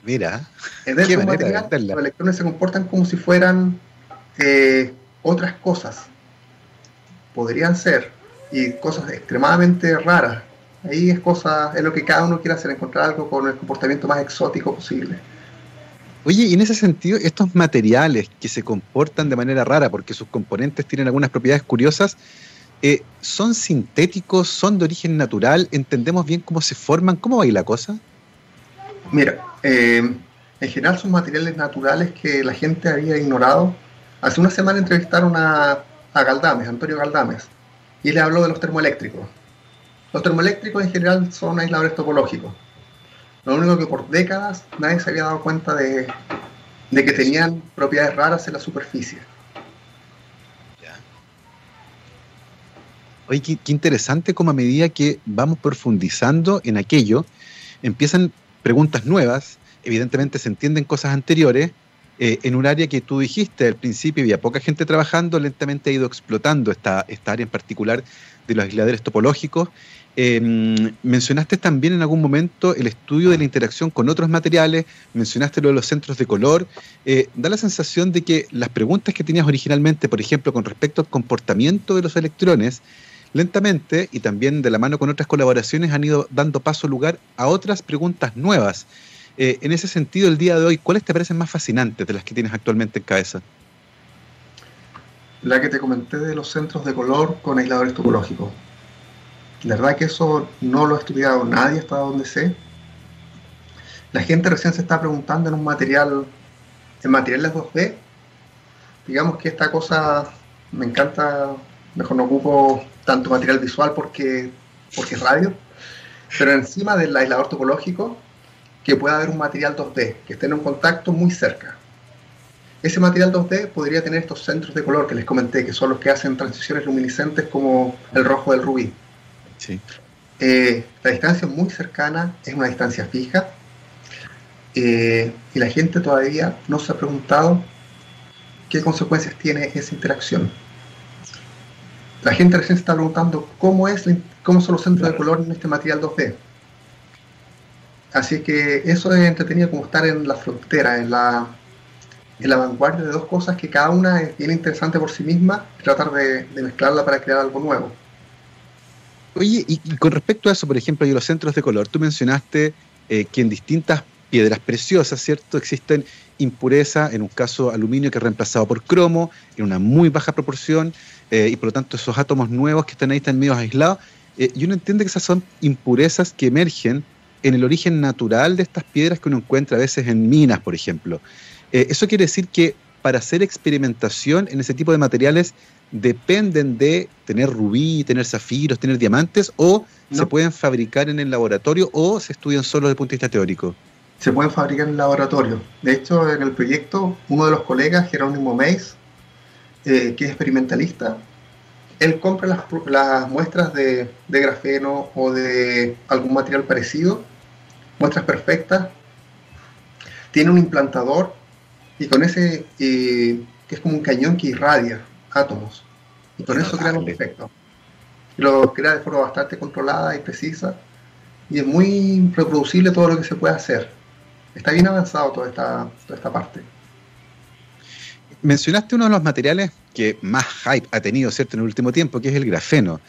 Mira, qué material, los electrones se comportan como si fueran eh, otras cosas. Podrían ser y cosas extremadamente raras. Ahí es cosa, es lo que cada uno quiere hacer, encontrar algo con el comportamiento más exótico posible. Oye, y en ese sentido, estos materiales que se comportan de manera rara porque sus componentes tienen algunas propiedades curiosas, eh, ¿son sintéticos? ¿Son de origen natural? ¿Entendemos bien cómo se forman? ¿Cómo va ahí la cosa? Mira, eh, en general son materiales naturales que la gente había ignorado. Hace una semana entrevistaron a, a Galdames, Antonio Galdames, y le habló de los termoeléctricos. Los termoeléctricos en general son aisladores topológicos. Lo único que por décadas nadie se había dado cuenta de, que tenían propiedades raras en la superficie. Oye, qué, interesante como a medida que vamos profundizando en aquello, empiezan preguntas nuevas, evidentemente se entienden cosas anteriores, eh, en un área que tú dijiste al principio había poca gente trabajando, lentamente ha ido explotando esta, área en particular de los aisladores topológicos Em, mencionaste también en algún momento el estudio de la interacción con otros materiales, mencionaste lo de los centros de color. Eh, da la sensación de que las preguntas que tenías originalmente, por ejemplo, con respecto al comportamiento de los electrones, lentamente y también de la mano con otras colaboraciones han ido dando paso lugar a otras preguntas nuevas. Eh, en ese sentido, el día de hoy, ¿cuáles te parecen más fascinantes de las que tienes actualmente en cabeza? La que te comenté de los centros de color con aisladores topológicos la verdad que eso no lo ha estudiado nadie hasta donde sé. La gente recién se está preguntando en un material, en materiales 2D. Digamos que esta cosa me encanta, mejor no ocupo tanto material visual porque, porque es radio, pero encima del aislador topológico, que pueda haber un material 2D, que esté en un contacto muy cerca. Ese material 2D podría tener estos centros de color que les comenté, que son los que hacen transiciones luminiscentes como el rojo del rubí. Eh, la distancia es muy cercana, es una distancia fija, eh, y la gente todavía no se ha preguntado qué consecuencias tiene esa interacción. La gente recién se está preguntando cómo, es, cómo son los centros de color en este material 2D. Así que eso es entretenido como estar en la frontera, en la, en la vanguardia de dos cosas que cada una es bien interesante por sí misma tratar de mezclarla para crear algo nuevo. Oye, y, con respecto a eso, por ejemplo, y los centros de color, tú mencionaste eh, que en distintas piedras preciosas, ¿cierto? Existen impurezas, en un caso aluminio que es reemplazado por cromo, en una muy baja proporción, eh, y por lo tanto esos átomos nuevos que están ahí están medio aislados. Eh, y uno entiende que esas son impurezas que emergen en el origen natural de estas piedras que uno encuentra a veces en minas, por ejemplo. eso quiere decir que para hacer experimentación en ese tipo de materiales dependen de tener rubí, tener zafiros, tener diamantes, o se pueden fabricar en el laboratorio o se estudian solo desde el punto de vista teórico? Se pueden fabricar en el laboratorio. De hecho, en el proyecto, uno de los colegas, Jerónimo Meis, eh, que es experimentalista, él compra las, muestras de, grafeno o de algún material parecido, muestras perfectas, tiene un implantador y con ese, eh, que es como un cañón que irradia, átomos. Y con eso crea un efecto. Y lo crea de forma bastante controlada y precisa. Y es muy reproducible todo lo que se puede hacer. Está bien avanzado toda esta, toda esta parte. Mencionaste uno de los materiales que más hype ha tenido, ¿cierto?, en el último tiempo, que es el grafeno.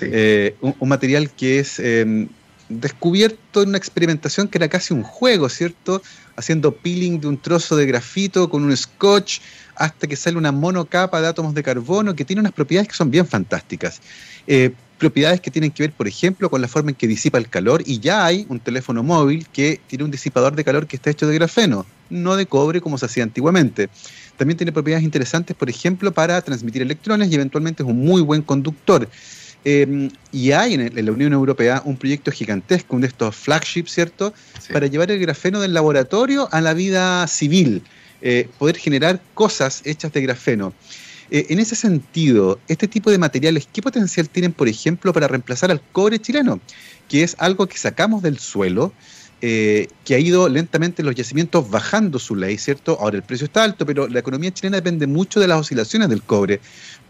Eh, un, material que es em, descubierto en una experimentación que era casi un juego, ¿cierto? Haciendo peeling de un trozo de grafito con un scotch hasta que sale una monocapa de átomos de carbono que tiene unas propiedades que son bien fantásticas. Eh, propiedades que tienen que ver, por ejemplo, con la forma en que disipa el calor y ya hay un teléfono móvil que tiene un disipador de calor que está hecho de grafeno, no de cobre como se hacía antiguamente. También tiene propiedades interesantes, por ejemplo, para transmitir electrones y eventualmente es un muy buen conductor. Em, y hay en, la Unión Europea un proyecto gigantesco, uno de estos flagships, ¿cierto?, para llevar el grafeno del laboratorio a la vida civil, eh, poder generar cosas hechas de grafeno. Eh, en ese sentido, este tipo de materiales, ¿qué potencial tienen, por ejemplo, para reemplazar al cobre chileno? Que es algo que sacamos del suelo, eh, que ha ido lentamente los yacimientos bajando su ley, ¿cierto? Ahora el precio está alto, pero la economía chilena depende mucho de las oscilaciones del cobre.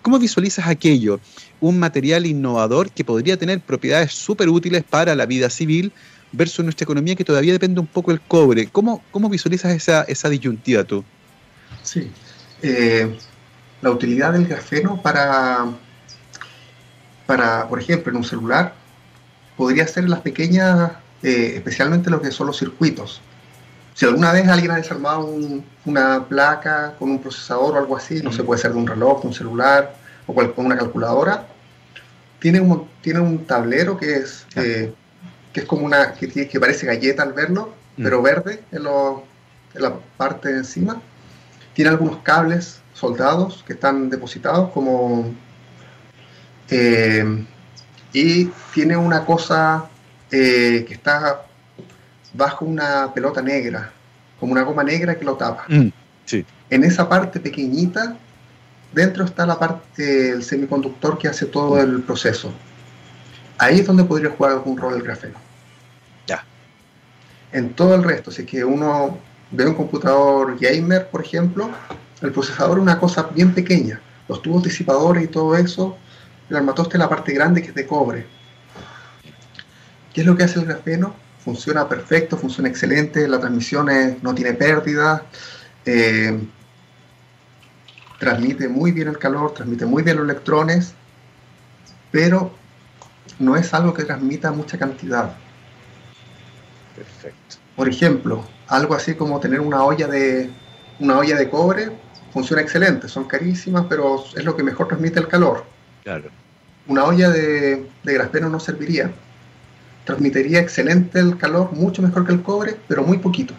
¿Cómo visualizas aquello? Un material innovador que podría tener propiedades súper útiles para la vida civil versus nuestra economía que todavía depende un poco del cobre. ¿Cómo, cómo visualizas esa, esa disyuntiva tú? Sí. Eh, la utilidad del grafeno para, para, por ejemplo, en un celular, podría ser las pequeñas, eh, especialmente lo que son los circuitos. Si alguna vez alguien ha desarmado una placa con un procesador o algo así, no se puede ser de un reloj, un celular o con una calculadora, tiene un, tiene un tablero que es, eh, que es como una, que, que parece galleta al verlo, mm. pero verde en, en la parte de encima. Tiene algunos cables soldados que están depositados como... Eh, y tiene una cosa eh, que está bajo una pelota negra, como una goma negra que lo tapa. Mm, en esa parte pequeñita, dentro está la parte del semiconductor que hace todo el proceso. Ahí es donde podría jugar algún rol el grafeno. Ya. En todo el resto, si es que uno ve un computador gamer, por ejemplo, el procesador es una cosa bien pequeña. Los tubos disipadores y todo eso, el armatoste es la parte grande que es de cobre. ¿Qué es lo que hace el grafeno? Funciona perfecto, funciona excelente, la transmisión no tiene pérdida, eh, transmite muy bien el calor, transmite muy bien los electrones, pero no es algo que transmita mucha cantidad. Perfecto. Por ejemplo, algo así como tener una olla de una olla de cobre funciona excelente, son carísimas, pero es lo que mejor transmite el calor. Claro. Una olla de, de no serviría. Transmitiría excelente el calor, mucho mejor que el cobre, pero muy poquito.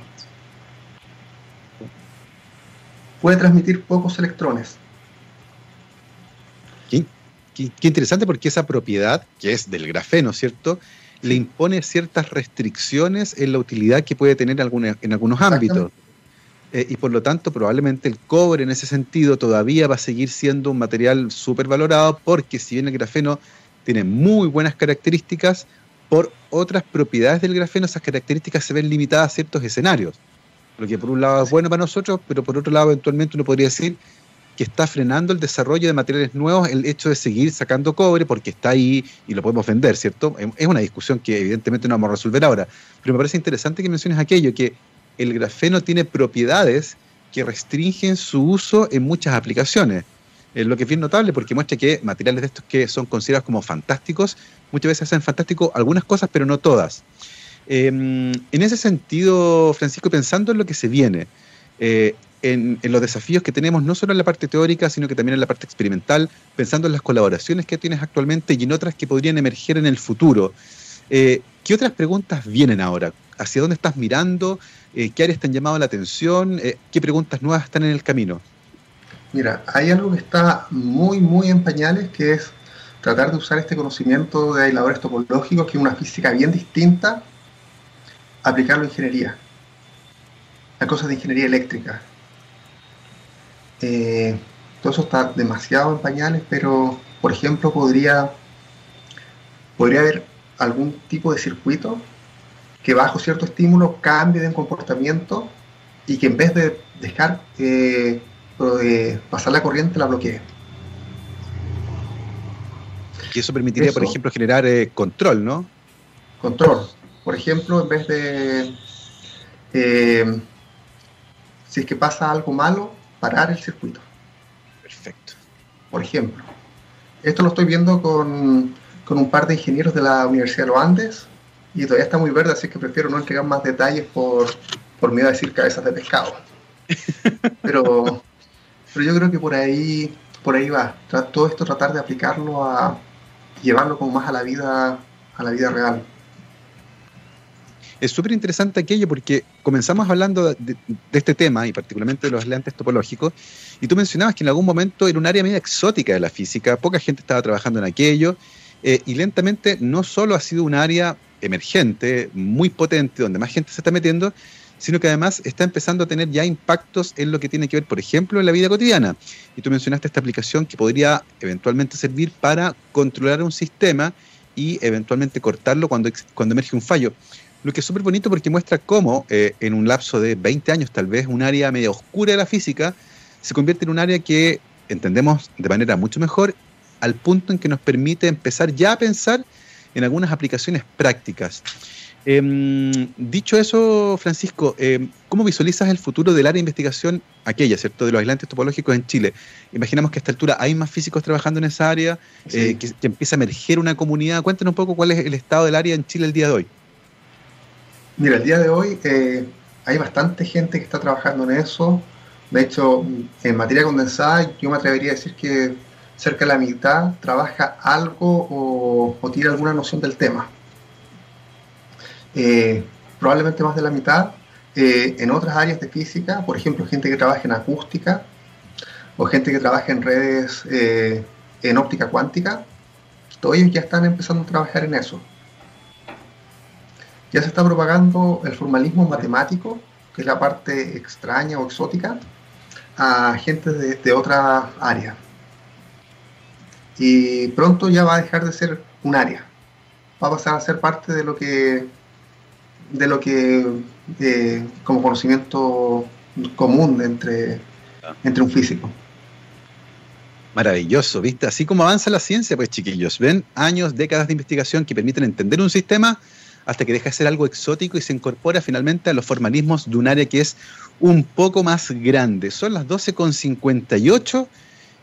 Puede transmitir pocos electrones. Qué, interesante porque esa propiedad, que es del grafeno, ¿cierto? Le impone ciertas restricciones en la utilidad que puede tener en algunos ámbitos. Eh, y por lo tanto probablemente el cobre en ese sentido todavía va a seguir siendo un material súper valorado porque si bien el grafeno tiene muy buenas características, por otras propiedades del grafeno esas características se ven limitadas a ciertos escenarios. Lo que por un lado es bueno para nosotros, pero por otro lado eventualmente uno podría decir que está frenando el desarrollo de materiales nuevos el hecho de seguir sacando cobre porque está ahí y lo podemos vender, ¿cierto? Es una discusión que evidentemente no vamos a resolver ahora, pero me parece interesante que menciones aquello, que el grafeno tiene propiedades que restringen su uso en muchas aplicaciones. Eh, lo que es bien notable porque muestra que materiales de estos que son considerados como fantásticos, muchas veces hacen fantástico algunas cosas, pero no todas. Em, en ese sentido, Francisco, pensando en lo que se viene, eh, en, los desafíos que tenemos, no solo en la parte teórica, sino que también en la parte experimental, pensando en las colaboraciones que tienes actualmente y en otras que podrían emerger en el futuro, eh, ¿qué otras preguntas vienen ahora? ¿Hacia dónde estás mirando? Eh, ¿Qué áreas te han llamado la atención? Eh, ¿Qué preguntas nuevas están en el camino? Mira, hay algo que está muy, muy en pañales, que es tratar de usar este conocimiento de aisladores topológicos, que es una física bien distinta, aplicarlo en ingeniería, a cosas de ingeniería eléctrica. Eh, todo eso está demasiado en pañales, pero, por ejemplo, podría, podría haber algún tipo de circuito que bajo cierto estímulo cambie de comportamiento y que en vez de dejar eh, pasar la corriente la bloquee. Y eso permitiría, por ejemplo, generar eh, control, ¿no? Control. Por ejemplo, en vez de, eh, si es que pasa algo malo, parar el circuito. Perfecto. Por ejemplo, esto lo estoy viendo con, con un par de ingenieros de la Universidad de los Andes y todavía está muy verde, así que prefiero no entregar más detalles por, por miedo a decir cabezas de pescado. Pero, pero yo creo que por ahí, por ahí va. Todo esto tratar de aplicarlo a llevarlo como más a la vida, a la vida real. Es súper interesante aquello porque comenzamos hablando de, este tema y particularmente de los lentes topológicos y tú mencionabas que en algún momento era un área media exótica de la física, poca gente estaba trabajando en aquello eh, y lentamente no solo ha sido un área emergente, muy potente, donde más gente se está metiendo, sino que además está empezando a tener ya impactos en lo que tiene que ver, por ejemplo, en la vida cotidiana. Y tú mencionaste esta aplicación que podría eventualmente servir para controlar un sistema y eventualmente cortarlo cuando, cuando emerge un fallo. Lo que es súper bonito porque muestra cómo eh, en un lapso de 20 años tal vez un área media oscura de la física se convierte en un área que entendemos de manera mucho mejor al punto en que nos permite empezar ya a pensar en algunas aplicaciones prácticas. Em, dicho eso, Francisco, em, ¿cómo visualizas el futuro del área de investigación aquella, ¿cierto? De los aislantes topológicos en Chile. Imaginamos que a esta altura hay más físicos trabajando en esa área, eh, que, empieza a emerger una comunidad. Cuéntanos un poco cuál es el estado del área en Chile el día de hoy. Mira, el día de hoy eh, hay bastante gente que está trabajando en eso. De hecho, en materia condensada, yo me atrevería a decir que cerca de la mitad trabaja algo o, o tiene alguna noción del tema. Eh, probablemente más de la mitad, eh, en otras áreas de física, por ejemplo, gente que trabaja en acústica o gente que trabaja en redes eh, en óptica cuántica, todos ellos ya están empezando a trabajar en eso. Ya se está propagando el formalismo matemático, que es la parte extraña o exótica, a gente de, de otra área. Y pronto ya va a dejar de ser un área, va a pasar a ser parte de lo que de lo que eh, como conocimiento común entre, entre un físico. Maravilloso, ¿viste? Así como avanza la ciencia, pues chiquillos, ven años, décadas de investigación que permiten entender un sistema hasta que deja de ser algo exótico y se incorpora finalmente a los formalismos de un área que es un poco más grande. Son las 12.58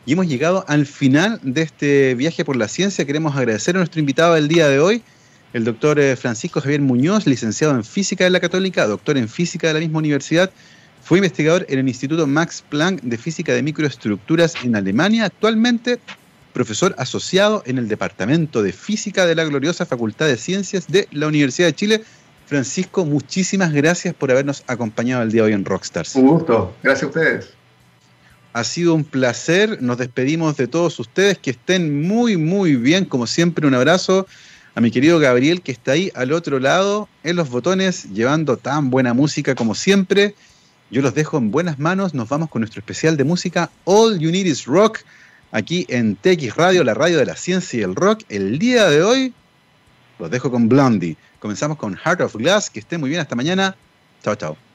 y hemos llegado al final de este viaje por la ciencia. Queremos agradecer a nuestro invitado del día de hoy, el doctor eh, Francisco Javier Muñoz, licenciado en Física de la Católica, doctor en Física de la misma universidad, fue investigador en el Instituto Max Planck de Física de Microestructuras en Alemania, actualmente profesor asociado en el Departamento de Física de la gloriosa Facultad de Ciencias de la Universidad de Chile. Francisco, muchísimas gracias por habernos acompañado el día de hoy en Rockstars. Un gusto, gracias a ustedes. Ha sido un placer, nos despedimos de todos ustedes, que estén muy, muy bien, como siempre, un abrazo a mi querido Gabriel que está ahí al otro lado en los botones llevando tan buena música como siempre. Yo los dejo en buenas manos, nos vamos con nuestro especial de música All You Need Is Rock aquí en TX Radio, la radio de la ciencia y el rock. El día de hoy los dejo con Blondie. Comenzamos con Heart of Glass, que esté muy bien hasta mañana. Chao, chao.